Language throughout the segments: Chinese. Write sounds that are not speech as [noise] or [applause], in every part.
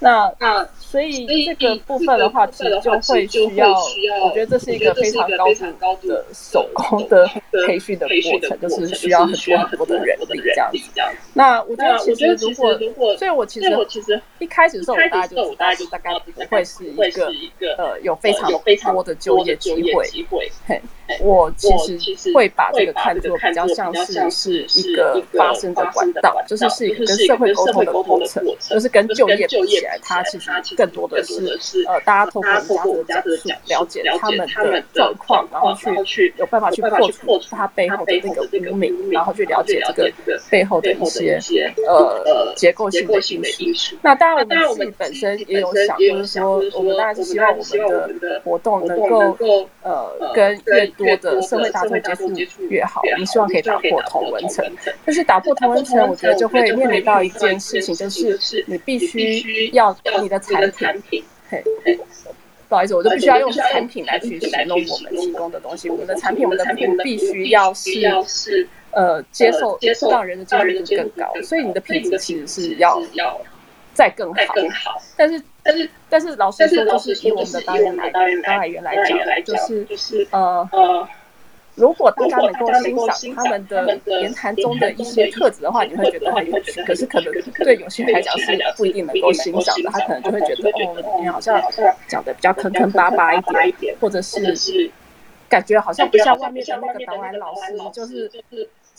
那那所以这个部分的话，其实就会需要，我觉得这是一个非常高度的手工 [laughs] 的培训的过程，就是需要很多很多的人力这样子。那我觉得其实如果，所以我其实我其实一开始的时候，我大概就大概就大概不会是一个呃有非常多的就业机会。嘿，我其实会把这个看作比较像是是一个发生的管道，就是是一个跟社会沟通的过程，就是跟就业比起来，它其实更多的是呃，大家透过人家的讲述，了解他们的状况，然后去有办法去破除他背后的那个污名，然后去了解这个背后的一些呃结构性的因素。那当然，我们自己本身也有想，就是说，我们当然是希望我们的活动能够呃跟越多的社会大众接触越好。我们希望可以打破同文层，但是打破同文层，我觉得就会面临到一件事情，就是你必须要你的产品，嘿，不好意思，我就必须要用产品来去形容我们提供的东西。我们的产品，我们的产品必须要是呃接受让人的接受度更高，所以你的品质其实是要要再更好。但是但是但是老实说，就是以我们的导演来导演员来讲，就是就是呃呃。如果大家能够欣赏他们的言谈中的一些特质的话，你会觉得很有趣。可是可能对有些人来讲是不一定能够欣赏的，他可能就会觉得哦，你好像讲的比较坑坑巴巴一点，或者是感觉好像不像外面的那个导演老师，就是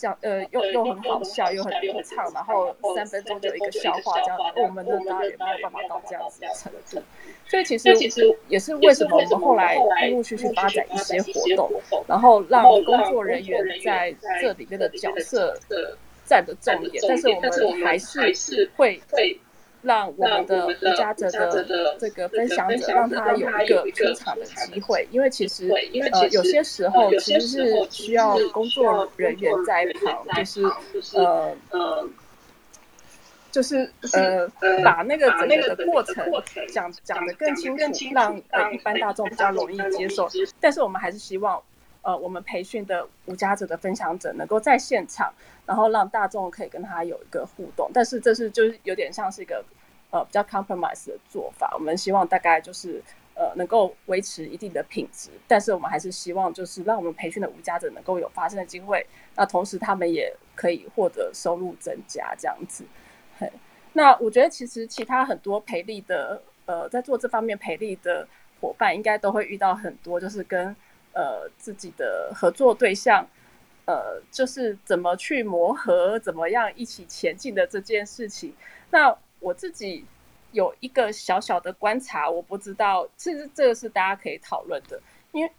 讲呃又又很好笑又很流畅，然后三分钟就有一个笑话，这样我们的当然也没有办法到这样子的程度。所以其实其实也是为什么我们后来陆陆续续发展一些活动，然后让工作人员在这里面的角色占的重一点，但是我们还是会让我们的无家者的这个分享者让他有一个出场的机会，因为其实呃有些时候其实是需要工作人员在旁，就是呃呃。就是呃，把那个整个的过程讲讲的更清楚，让呃一般大众比较容易接受。但是我们还是希望，呃，我们培训的无家者的分享者能够在现场，然后让大众可以跟他有一个互动。但是这是就是有点像是一个呃比较 compromise 的做法。我们希望大概就是呃能够维持一定的品质，但是我们还是希望就是让我们培训的无家者能够有发声的机会。那同时他们也可以获得收入增加这样子。那我觉得其实其他很多培力的呃，在做这方面培力的伙伴，应该都会遇到很多，就是跟呃自己的合作对象，呃，就是怎么去磨合，怎么样一起前进的这件事情。那我自己有一个小小的观察，我不知道，其实这个是大家可以讨论的，因为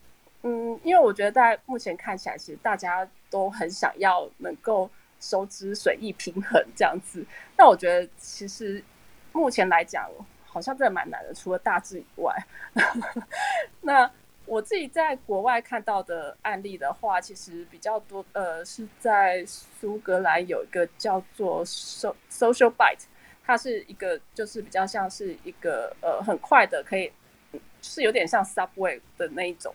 嗯，因为我觉得在目前看起来，其实大家都很想要能够。收支水益平衡这样子，那我觉得其实目前来讲，好像真的蛮难的。除了大致以外，[laughs] 那我自己在国外看到的案例的话，其实比较多。呃，是在苏格兰有一个叫做 So Social Bite，它是一个就是比较像是一个呃很快的，可以是有点像 Subway 的那一种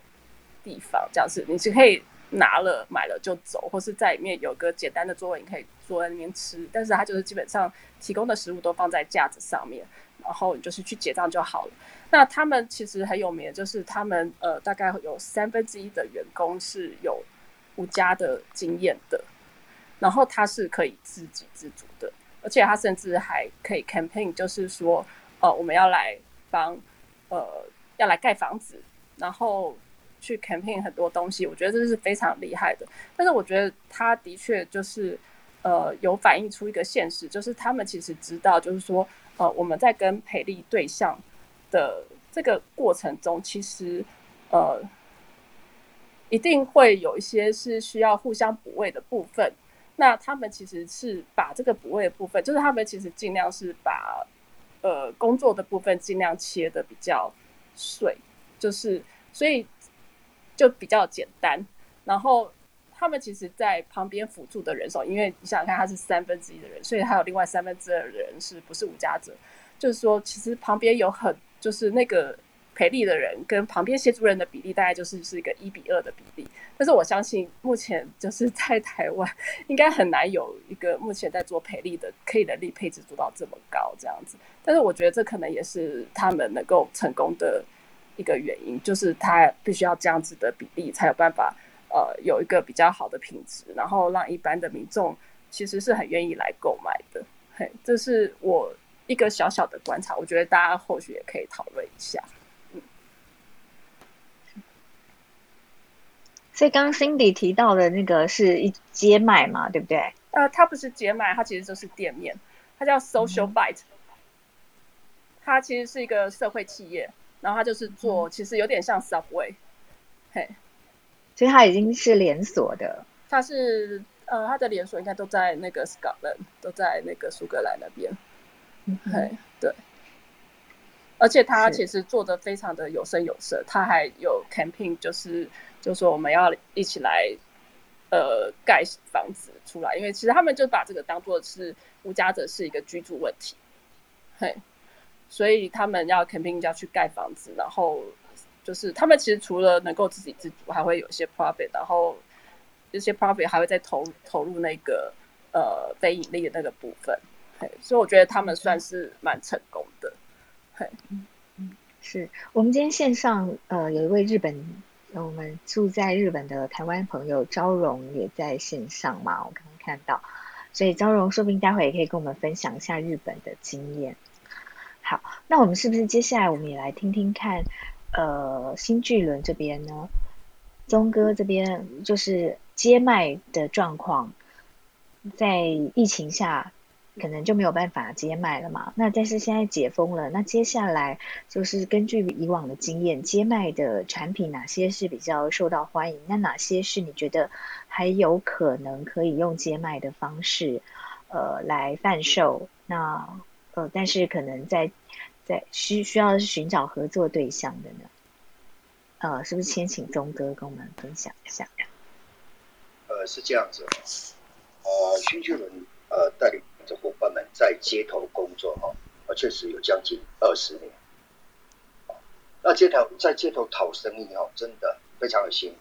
地方，这样子你是可以。拿了买了就走，或是在里面有个简单的座位，你可以坐在那边吃。但是它就是基本上提供的食物都放在架子上面，然后你就是去结账就好了。那他们其实很有名，就是他们呃大概有三分之一的员工是有无家的经验的，然后他是可以自给自足的，而且他甚至还可以 campaign，就是说呃我们要来帮呃要来盖房子，然后。去 campaign 很多东西，我觉得这是非常厉害的。但是我觉得他的确就是，呃，有反映出一个现实，就是他们其实知道，就是说，呃，我们在跟培力对象的这个过程中，其实，呃，一定会有一些是需要互相补位的部分。那他们其实是把这个补位的部分，就是他们其实尽量是把，呃，工作的部分尽量切的比较碎，就是所以。就比较简单，然后他们其实，在旁边辅助的人手，因为你想想看，他是三分之一的人，所以还有另外三分之二的人是不是无家者？就是说，其实旁边有很，就是那个赔利的人跟旁边协助人的比例大概就是是一个一比二的比例。但是我相信目前就是在台湾应该很难有一个目前在做赔利的可以人力配置做到这么高这样子。但是我觉得这可能也是他们能够成功的一个原因，就是他必须要这样子的比例才有办法呃有一个比较好的品质，然后让一般的民众其实是很愿意来购买的。嘿，这是我。一个小小的观察，我觉得大家或许也可以讨论一下。嗯，所以刚刚 Cindy 提到的那个是一街卖嘛，对不对？呃，它不是街卖，它其实就是店面，它叫 Social Bite，它其实是一个社会企业，然后它就是做，其实有点像 Subway，嘿，所以它已经是连锁的。它是呃，它的连锁应该都在那个 Scotland，都在那个苏格兰那边。对对，而且他其实做的非常的有声有色，他还有 camping，就是就说我们要一起来呃盖房子出来，因为其实他们就把这个当做是无家者是一个居住问题，嘿，所以他们要 camping 要去盖房子，然后就是他们其实除了能够自给自足，还会有一些 profit，然后这些 profit 还会再投投入那个呃非盈利的那个部分。所以我觉得他们算是蛮成功的。嘿，嗯是我们今天线上呃有一位日本，我们住在日本的台湾朋友昭荣也在线上嘛，我刚刚看到，所以昭荣说不定待会也可以跟我们分享一下日本的经验。好，那我们是不是接下来我们也来听听看，呃，新巨轮这边呢，宗哥这边就是接麦的状况，在疫情下。可能就没有办法接麦了嘛？那但是现在解封了，那接下来就是根据以往的经验，接麦的产品哪些是比较受到欢迎？那哪些是你觉得还有可能可以用接麦的方式呃来贩售？那呃，但是可能在在需需要是寻找合作对象的呢？呃，是不是先请钟哥跟我们分享一下？呃，是这样子，呃，新巨轮呃带领。的伙伴们在街头工作哈，啊，确实有将近二十年。那街头在街头讨生意哈，真的非常的辛苦。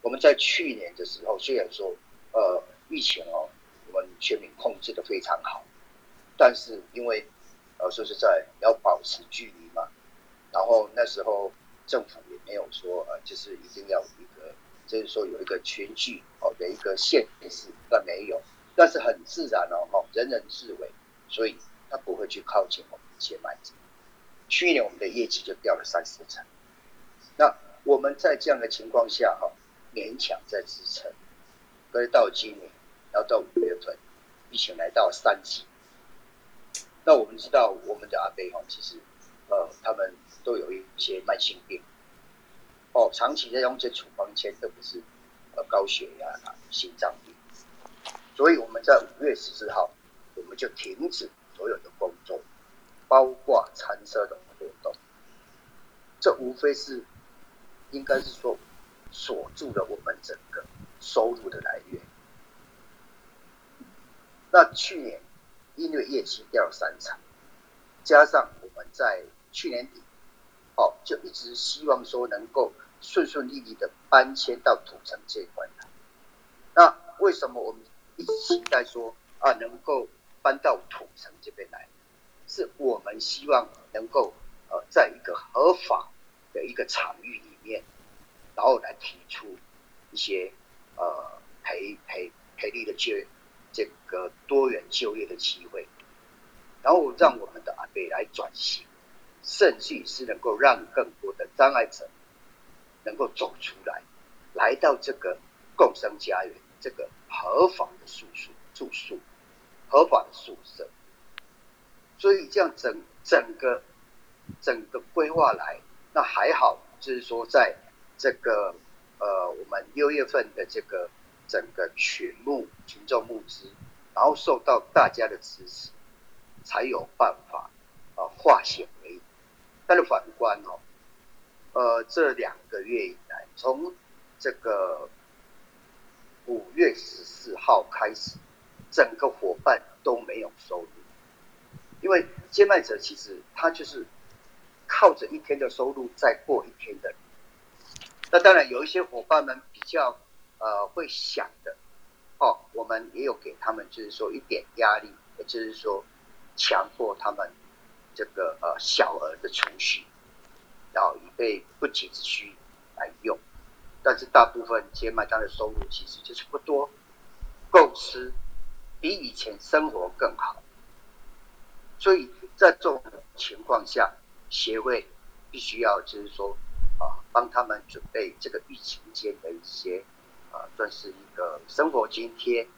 我们在去年的时候，虽然说呃疫情哦，我们全民控制的非常好，但是因为呃说实在要保持距离嘛，然后那时候政府也没有说呃就是一定要一个就是说有一个群聚哦的一个限制，但没有。但是很自然哦，哈，人人自危，所以他不会去靠近我们一些卖者。去年我们的业绩就掉了三四成，那我们在这样的情况下哈，勉强在支撑。可是到今年，然后到五月份，疫情来到三级，那我们知道我们的阿贝哈，其实呃，他们都有一些慢性病，哦，长期在用这处方签，特别是呃高血压啊、心脏病。所以我们在五月十四号，我们就停止所有的工作，包括餐车的活动。这无非是，应该是说锁住了我们整个收入的来源。那去年因为业绩掉了三成，加上我们在去年底，哦，就一直希望说能够顺顺利利的搬迁到土城这一块来。那为什么我们？一直期待说啊，能够搬到土城这边来，是我们希望能够呃，在一个合法的一个场域里面，然后来提出一些呃赔赔赔利的就这个多元就业的机会，然后让我们的阿北来转型，甚至是能够让更多的障碍者能够走出来，来到这个共生家园。这个合法的住宿住宿，合法的宿舍，所以这样整整个整个规划来，那还好，就是说在这个呃我们六月份的这个整个群募群众募资，然后受到大家的支持，才有办法啊化险为夷。但是反观哦，呃这两个月以来，从这个。五月十四号开始，整个伙伴都没有收入，因为接麦者其实他就是靠着一天的收入再过一天的。那当然有一些伙伴们比较呃会想的，哦，我们也有给他们就是说一点压力，也就是说强迫他们这个呃小额的储蓄，然后以备不急之需来用。但是大部分接麦当的收入其实就是不多，够吃，比以前生活更好。所以在这种情况下，协会必须要就是说啊，帮他们准备这个疫情间的一些啊，算是一个生活津贴，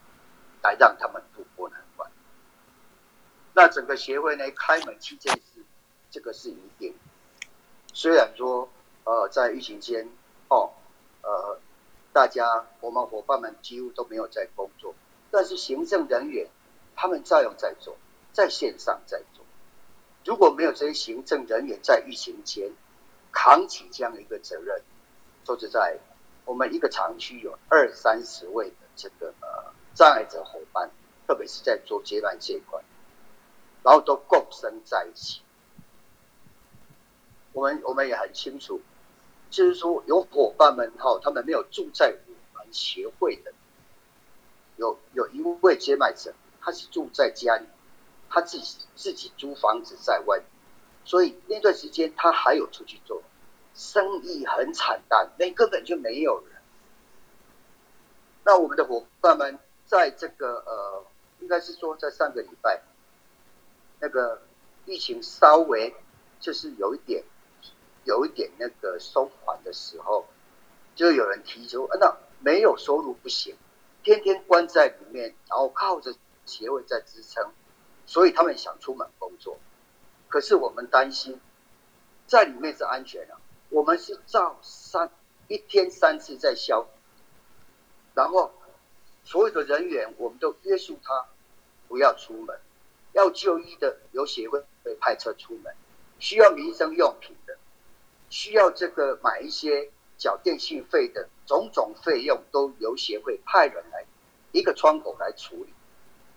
来让他们度过难关。那整个协会呢，开门七件事，这个是一定。虽然说呃，在疫情间哦。呃，大家我们伙伴们几乎都没有在工作，但是行政人员他们照样在做，在线上在做。如果没有这些行政人员在疫情间扛起这样一个责任，说实在，我们一个厂区有二三十位的这个呃障碍者伙伴，特别是在做接班这一块，然后都共生在一起。我们我们也很清楚。就是说，有伙伴们哈，他们没有住在我们协会的，有有一位接麦者，他是住在家里，他自己自己租房子在外，所以那段时间他还有出去做，生意很惨淡，那根本就没有人。那我们的伙伴们在这个呃，应该是说在上个礼拜，那个疫情稍微就是有一点。有一点那个收款的时候，就有人提出，那没有收入不行，天天关在里面，然后靠着协会在支撑，所以他们想出门工作。可是我们担心，在里面是安全的，我们是照三一天三次在消，然后所有的人员我们都约束他不要出门，要就医的由协会会派车出门，需要民生用品的。需要这个买一些缴电信费的种种费用，都由协会派人来一个窗口来处理，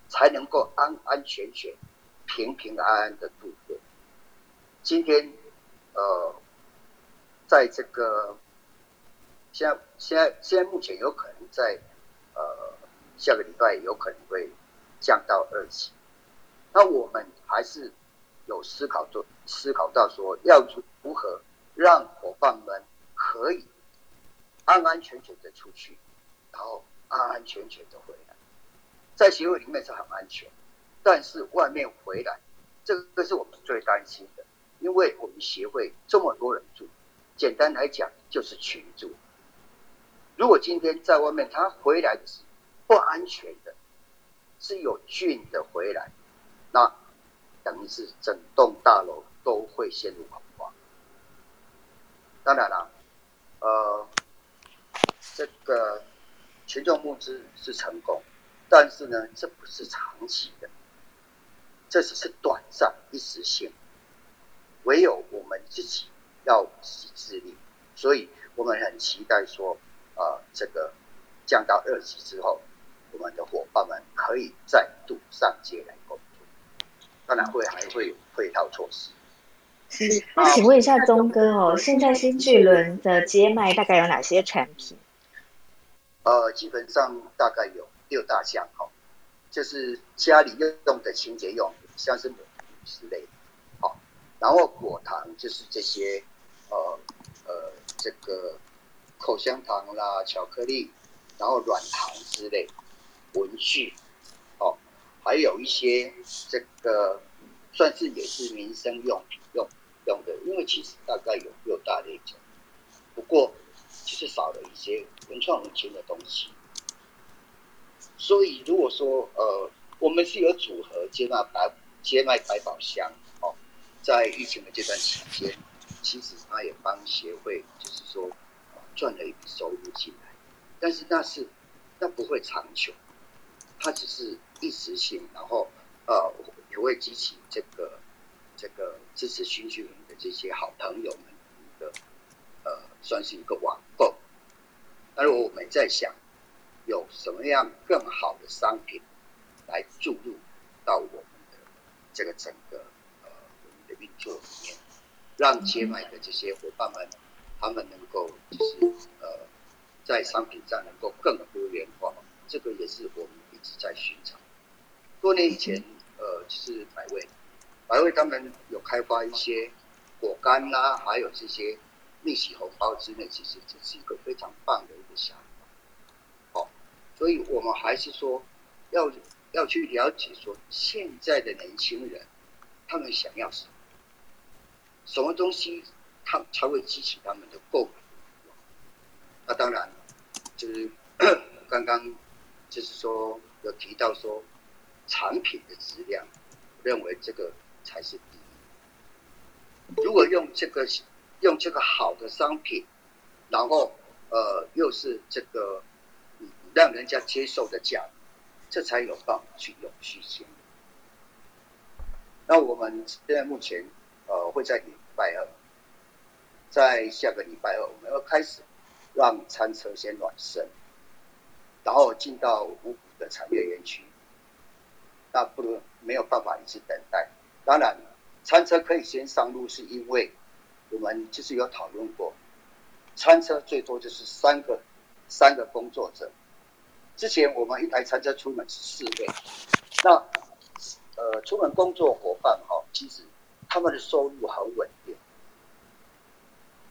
才能够安安全全、平平安安的度过。今天，呃，在这个现在现在现在目前有可能在呃下个礼拜有可能会降到二级，那我们还是有思考做思考到说要如何。让伙伴们可以安安全全的出去，然后安安全全的回来，在协会里面是很安全，但是外面回来，这个是我们最担心的，因为我们协会这么多人住，简单来讲就是群住。如果今天在外面他回来的是不安全的，是有菌的回来，那等于是整栋大楼都会陷入恐慌。当然了，呃，这个群众募资是成功，但是呢，这不是长期的，这只是短暂一时性。唯有我们自己要自己自立，所以我们很期待说，呃，这个降到二级之后，我们的伙伴们可以再度上街来工作。当然会还会有配套措施。是，那请问一下钟哥哦，现在新巨轮的接麦大概有哪些产品？呃，基本上大概有六大项哈，就是家里用的清洁用品，像是抹布之类的，好，然后果糖就是这些，呃呃，这个口香糖啦、巧克力，然后软糖之类，文具，哦，还有一些这个算是也是民生用品用。用的，因为其实大概有六大类种，不过其实少了一些文创文青的东西。所以如果说呃，我们是有组合接纳百接卖百宝箱哦，在疫情的这段期间，其实他也帮协会就是说赚了一笔收入进来，但是那是那不会长久，他只是一时性，然后呃也会激起这个。这个支持新居民的这些好朋友们一个呃，算是一个网购。那如果我们在想有什么样更好的商品来注入到我们的这个整个呃我们的运作里面，让接买的这些伙伴们，他们能够就是呃，在商品上能够更多元化，这个也是我们一直在寻找。多年以前，呃，就是百味，百味他们有开发一些果干啦，还有这些逆洗红包之类，其实这是一个非常棒的一个想法。好，所以我们还是说要要去了解说现在的年轻人他们想要什么，什么东西他才会激起他们的购买欲望。那当然就是 [coughs] 刚刚就是说有提到说。产品的质量，认为这个才是第一。如果用这个用这个好的商品，然后呃又是这个让人家接受的价，这才有办法去永续性。那我们现在目前呃会在礼拜二，在下个礼拜二我们要开始让餐车先暖身，然后进到五股的产业园区。那不能没有办法一直等待。当然，餐车可以先上路，是因为我们就是有讨论过，餐车最多就是三个三个工作者。之前我们一台餐车出门是四位，那呃出门工作伙伴哈，其实他们的收入很稳定。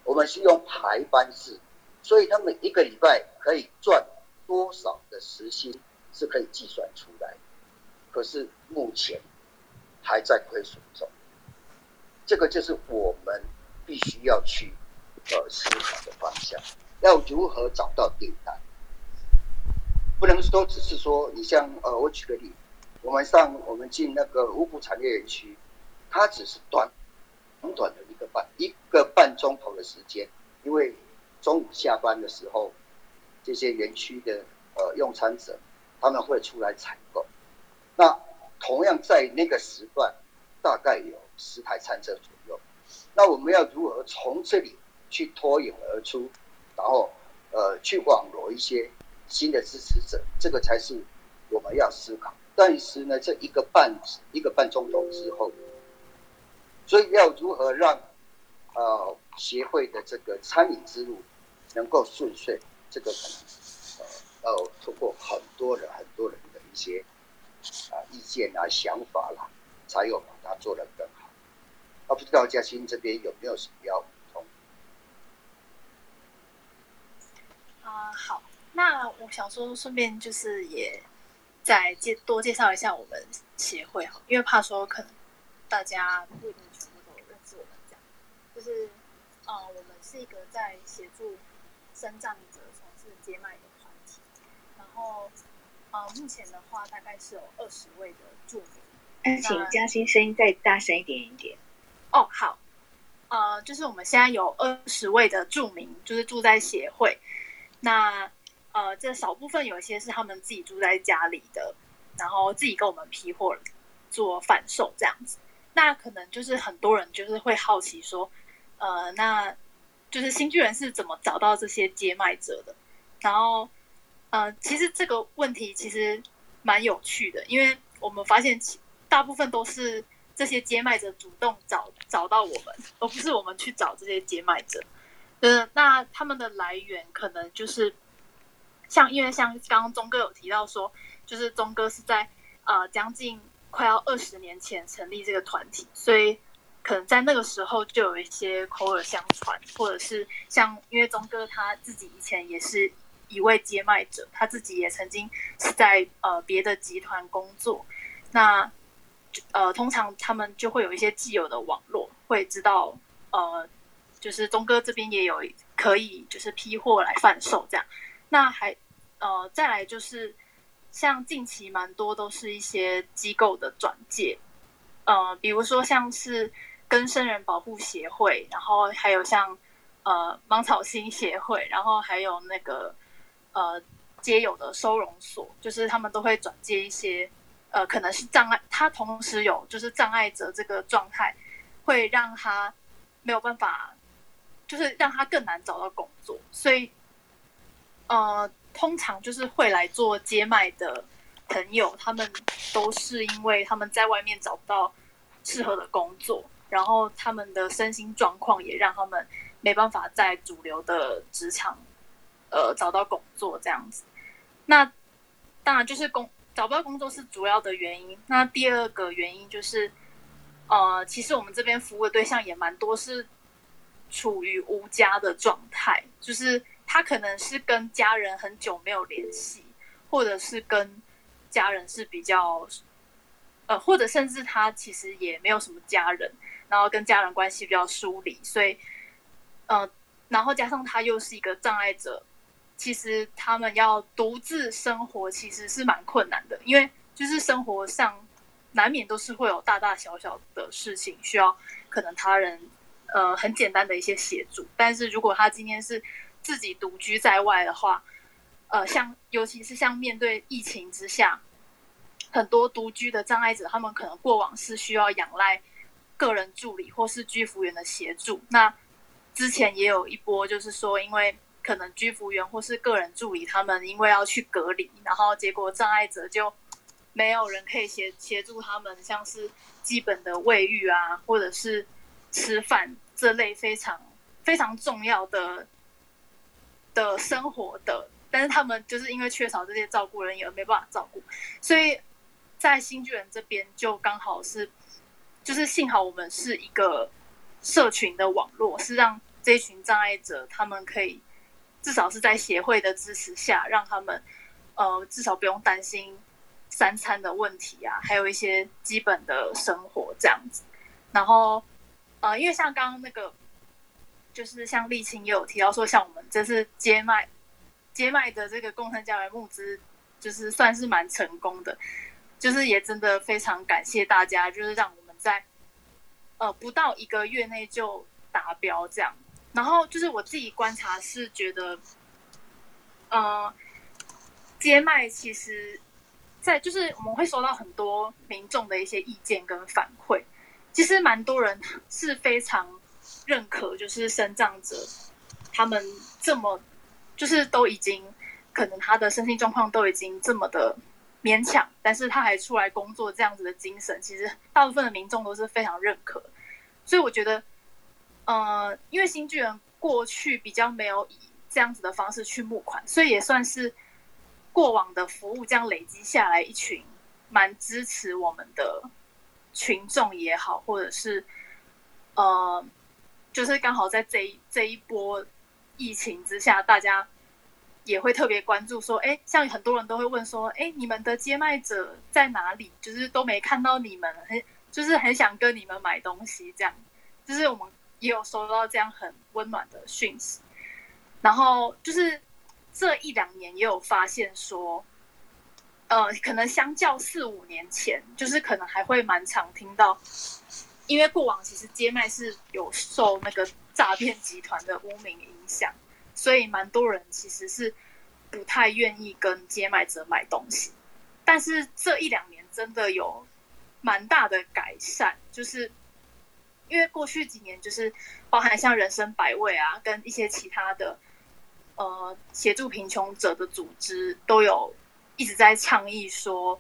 我们是用排班制，所以他们一个礼拜可以赚多少的时薪是可以计算出来。可是目前还在亏损中，这个就是我们必须要去呃思考的方向。要如何找到订单？不能说只是说你像呃，我举个例，我们上我们进那个五谷产业园区，它只是短短短的一个半一个半钟头的时间，因为中午下班的时候，这些园区的呃用餐者他们会出来采购。那同样在那个时段，大概有十台餐车左右。那我们要如何从这里去脱颖而出，然后呃去网罗一些新的支持者，这个才是我们要思考。但是呢，这一个半一个半钟头之后，所以要如何让呃协会的这个餐饮之路能够顺遂，这个可能呃要通过很多人很多人的一些。啊，意见啊，想法啦，才有把它做得更好。啊，不知道嘉欣这边有没有什么要补充？啊，好，那我想说，顺便就是也再介多介绍一下我们协会哈，因为怕说可能大家不全部都认识我们这样。就是，呃，我们是一个在协助生障者从事接脉的团体，然后。呃，目前的话大概是有二十位的住民。请嘉欣声音再大声一点一点。哦，好。呃，就是我们现在有二十位的住民，就是住在协会。那呃，这少部分有一些是他们自己住在家里的，然后自己跟我们批货做贩售这样子。那可能就是很多人就是会好奇说，呃，那就是新巨人是怎么找到这些接卖者的？然后。呃，其实这个问题其实蛮有趣的，因为我们发现大部分都是这些接卖者主动找找到我们，而不是我们去找这些接卖者。呃，那他们的来源可能就是像，因为像刚刚钟哥有提到说，就是钟哥是在呃将近快要二十年前成立这个团体，所以可能在那个时候就有一些口耳相传，或者是像因为钟哥他自己以前也是。一位接卖者，他自己也曾经是在呃别的集团工作，那呃通常他们就会有一些既有的网络，会知道呃就是钟哥这边也有可以就是批货来贩售这样，那还呃再来就是像近期蛮多都是一些机构的转介，呃比如说像是跟生人保护协会，然后还有像呃芒草星协会，然后还有那个。呃，皆有的收容所，就是他们都会转接一些，呃，可能是障碍，他同时有就是障碍者这个状态，会让他没有办法，就是让他更难找到工作，所以，呃，通常就是会来做接麦的朋友，他们都是因为他们在外面找不到适合的工作，然后他们的身心状况也让他们没办法在主流的职场，呃，找到工作这样子。那当然就是工找不到工作是主要的原因。那第二个原因就是，呃，其实我们这边服务的对象也蛮多是处于无家的状态，就是他可能是跟家人很久没有联系，或者是跟家人是比较。呃，或者甚至他其实也没有什么家人，然后跟家人关系比较疏离，所以，呃，然后加上他又是一个障碍者，其实他们要独自生活其实是蛮困难的，因为就是生活上难免都是会有大大小小的事情需要可能他人呃很简单的一些协助，但是如果他今天是自己独居在外的话，呃，像尤其是像面对疫情之下。很多独居的障碍者，他们可能过往是需要仰赖个人助理或是居服员的协助。那之前也有一波，就是说，因为可能居服员或是个人助理，他们因为要去隔离，然后结果障碍者就没有人可以协协助他们，像是基本的卫浴啊，或者是吃饭这类非常非常重要的的生活的，但是他们就是因为缺少这些照顾人员而没办法照顾，所以。在新巨人这边就刚好是，就是幸好我们是一个社群的网络，是让这群障碍者他们可以至少是在协会的支持下，让他们呃至少不用担心三餐的问题啊，还有一些基本的生活这样子。然后呃，因为像刚刚那个，就是像沥青也有提到说，像我们这次接麦接麦的这个共生家园募资，就是算是蛮成功的。就是也真的非常感谢大家，就是让我们在呃不到一个月内就达标这样。然后就是我自己观察是觉得，呃，接麦其实，在就是我们会收到很多民众的一些意见跟反馈，其实蛮多人是非常认可，就是生长者他们这么就是都已经可能他的身心状况都已经这么的。勉强，但是他还出来工作，这样子的精神，其实大部分的民众都是非常认可。所以我觉得，呃，因为新巨人过去比较没有以这样子的方式去募款，所以也算是过往的服务这样累积下来，一群蛮支持我们的群众也好，或者是呃，就是刚好在这一这一波疫情之下，大家。也会特别关注说，哎，像很多人都会问说，哎，你们的接麦者在哪里？就是都没看到你们，很就是很想跟你们买东西，这样，就是我们也有收到这样很温暖的讯息。然后就是这一两年也有发现说，呃，可能相较四五年前，就是可能还会蛮常听到，因为过往其实接麦是有受那个诈骗集团的污名影响。所以蛮多人其实是不太愿意跟接麦者买东西，但是这一两年真的有蛮大的改善，就是因为过去几年就是包含像人生百味啊，跟一些其他的呃协助贫穷者的组织都有一直在倡议说，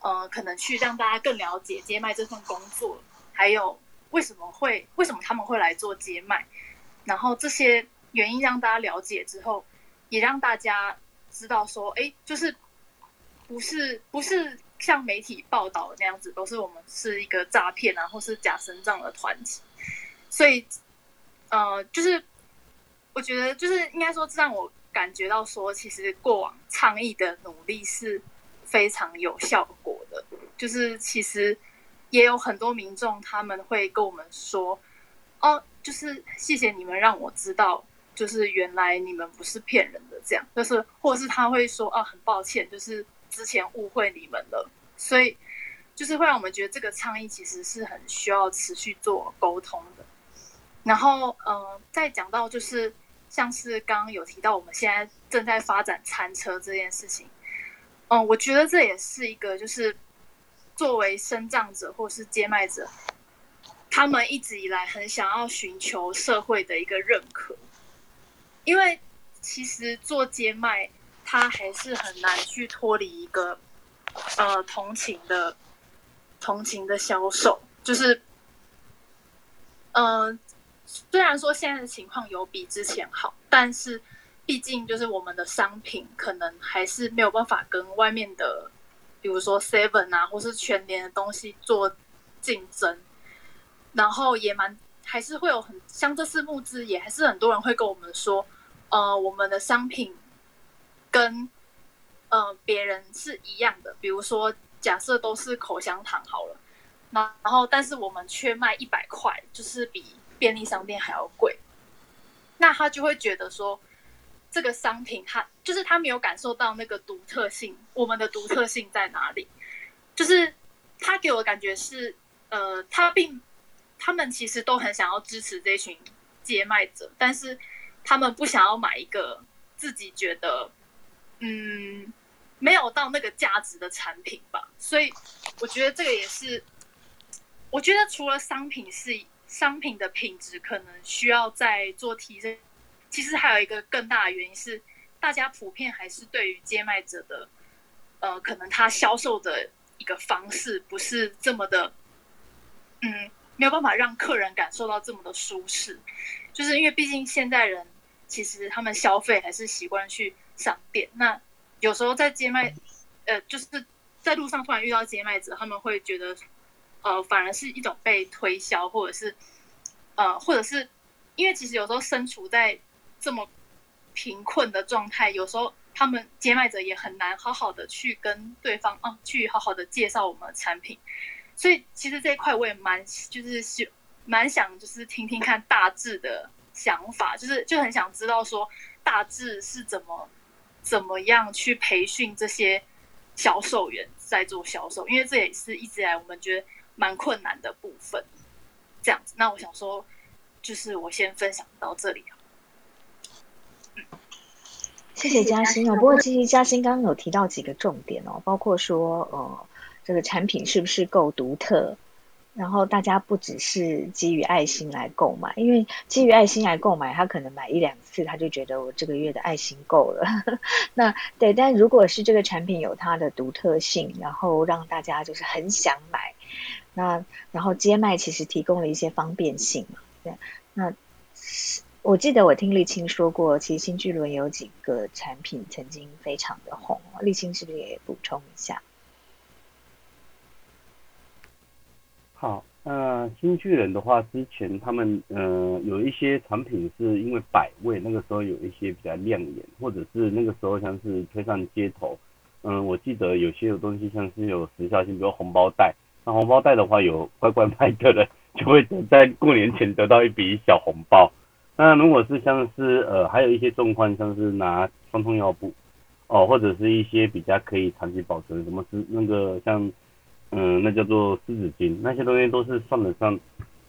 呃，可能去让大家更了解接麦这份工作，还有为什么会为什么他们会来做接麦，然后这些。原因让大家了解之后，也让大家知道说，哎，就是不是不是像媒体报道的那样子，都是我们是一个诈骗啊，或是假神账的团体。所以，呃，就是我觉得，就是应该说，这让我感觉到说，其实过往倡议的努力是非常有效果的。就是其实也有很多民众他们会跟我们说，哦，就是谢谢你们让我知道。就是原来你们不是骗人的，这样就是，或者是他会说啊，很抱歉，就是之前误会你们了，所以就是会让我们觉得这个倡议其实是很需要持续做沟通的。然后，嗯，再讲到就是像是刚刚有提到，我们现在正在发展餐车这件事情，嗯，我觉得这也是一个就是作为生长者或是接麦者，他们一直以来很想要寻求社会的一个认可。因为其实做接麦，它还是很难去脱离一个呃同情的同情的销售，就是嗯，虽然说现在的情况有比之前好，但是毕竟就是我们的商品可能还是没有办法跟外面的，比如说 Seven 啊，或是全联的东西做竞争，然后也蛮还是会有很像这次募资，也还是很多人会跟我们说，呃，我们的商品跟呃别人是一样的，比如说假设都是口香糖好了。那然后，但是我们却卖一百块，就是比便利商店还要贵。那他就会觉得说，这个商品他就是他没有感受到那个独特性，我们的独特性在哪里？就是他给我的感觉是，呃，他并他们其实都很想要支持这群接卖者，但是他们不想要买一个自己觉得嗯没有到那个价值的产品吧。所以我觉得这个也是。我觉得除了商品是商品的品质可能需要再做提升，其实还有一个更大的原因是，大家普遍还是对于接卖者的，呃，可能他销售的一个方式不是这么的，嗯，没有办法让客人感受到这么的舒适，就是因为毕竟现代人其实他们消费还是习惯去商店，那有时候在接卖，呃，就是在路上突然遇到接卖者，他们会觉得。呃，反而是一种被推销，或者是，呃，或者是，因为其实有时候身处在这么贫困的状态，有时候他们接卖者也很难好好的去跟对方啊，去好好的介绍我们的产品。所以其实这一块我也蛮就是想蛮想就是听听看大致的想法，就是就很想知道说大致是怎么怎么样去培训这些销售员在做销售，因为这也是一直来我们觉得。蛮困难的部分，这样子。那我想说，就是我先分享到这里谢谢嘉欣哦。不过其实嘉欣刚刚有提到几个重点哦，包括说，呃，这个产品是不是够独特？然后大家不只是基于爱心来购买，因为基于爱心来购买，他可能买一两次，他就觉得我这个月的爱心够了。[laughs] 那对，但如果是这个产品有它的独特性，然后让大家就是很想买。那然后接麦其实提供了一些方便性嘛，对。那我记得我听立青说过，其实新巨轮有几个产品曾经非常的红，立青是不是也补充一下？好，那新巨人的话，之前他们呃有一些产品是因为百味，那个时候有一些比较亮眼，或者是那个时候像是推上街头，嗯，我记得有些有东西像是有时效性，比如红包袋。那红包袋的话，有乖乖买的就会在过年前得到一笔小红包。那如果是像是呃，还有一些状况，像是拿双通药布哦，或者是一些比较可以长期保存，什么是那个像嗯，那叫做湿纸巾，那些东西都是算得上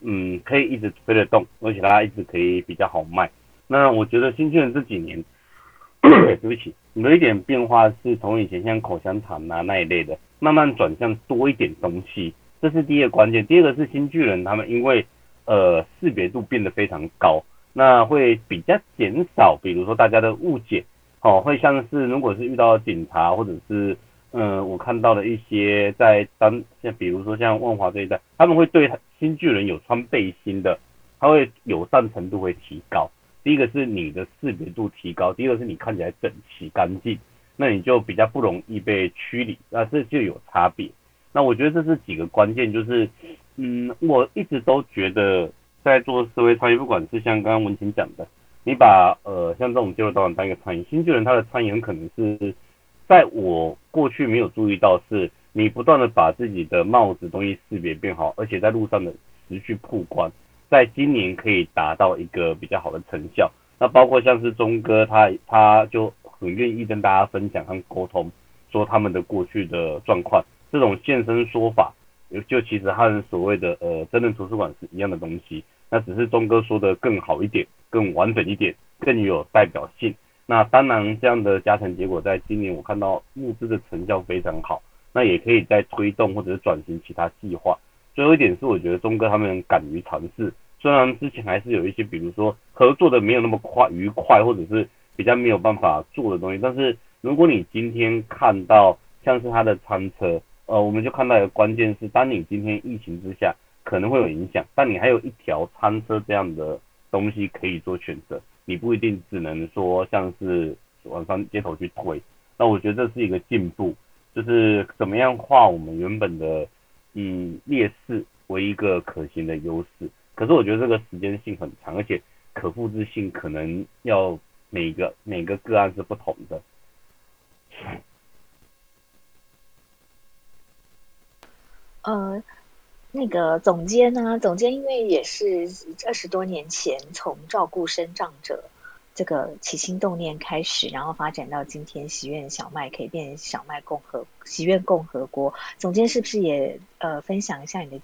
嗯，可以一直推得动，而且它一直可以比较好卖。那我觉得新巨人这几年，[coughs] 对不起，有一点变化是从以前像口香糖啊那一类的。慢慢转向多一点东西，这是第一个关键。第二个是新巨人，他们因为呃识别度变得非常高，那会比较减少，比如说大家的误解，哦，会像是如果是遇到警察或者是嗯我看到的一些在当像比如说像万华这一带，他们会对新巨人有穿背心的，他会友善程度会提高。第一个是你的识别度提高，第二个是你看起来整齐干净。那你就比较不容易被驱离，那这就有差别。那我觉得这是几个关键，就是，嗯，我一直都觉得在做社会创业，不管是像刚刚文琴讲的，你把呃像这种接入导演当一个餐饮，新巨人他的餐饮很可能是在我过去没有注意到，是你不断的把自己的帽子东西识别变好，而且在路上的持续曝光，在今年可以达到一个比较好的成效。那包括像是钟哥他他就。很愿意跟大家分享和沟通，说他们的过去的状况，这种现身说法，就其实和所谓的呃真人图书馆是一样的东西，那只是钟哥说的更好一点，更完整一点，更有代表性。那当然这样的加成结果，在今年我看到募资的成效非常好，那也可以再推动或者是转型其他计划。最后一点是，我觉得钟哥他们敢于尝试，虽然之前还是有一些，比如说合作的没有那么快愉快，或者是。比较没有办法做的东西，但是如果你今天看到像是他的餐车，呃，我们就看到一个关键是，当你今天疫情之下，可能会有影响，但你还有一条餐车这样的东西可以做选择，你不一定只能说像是往上街头去推。那我觉得这是一个进步，就是怎么样化我们原本的以劣势为一个可行的优势。可是我觉得这个时间性很长，而且可复制性可能要每个每个个案是不同的。呃，那个总监呢？总监因为也是二十多年前从照顾生长者这个起心动念开始，然后发展到今天喜愿小麦可以变小麦共和喜愿共和国。总监是不是也呃分享一下你的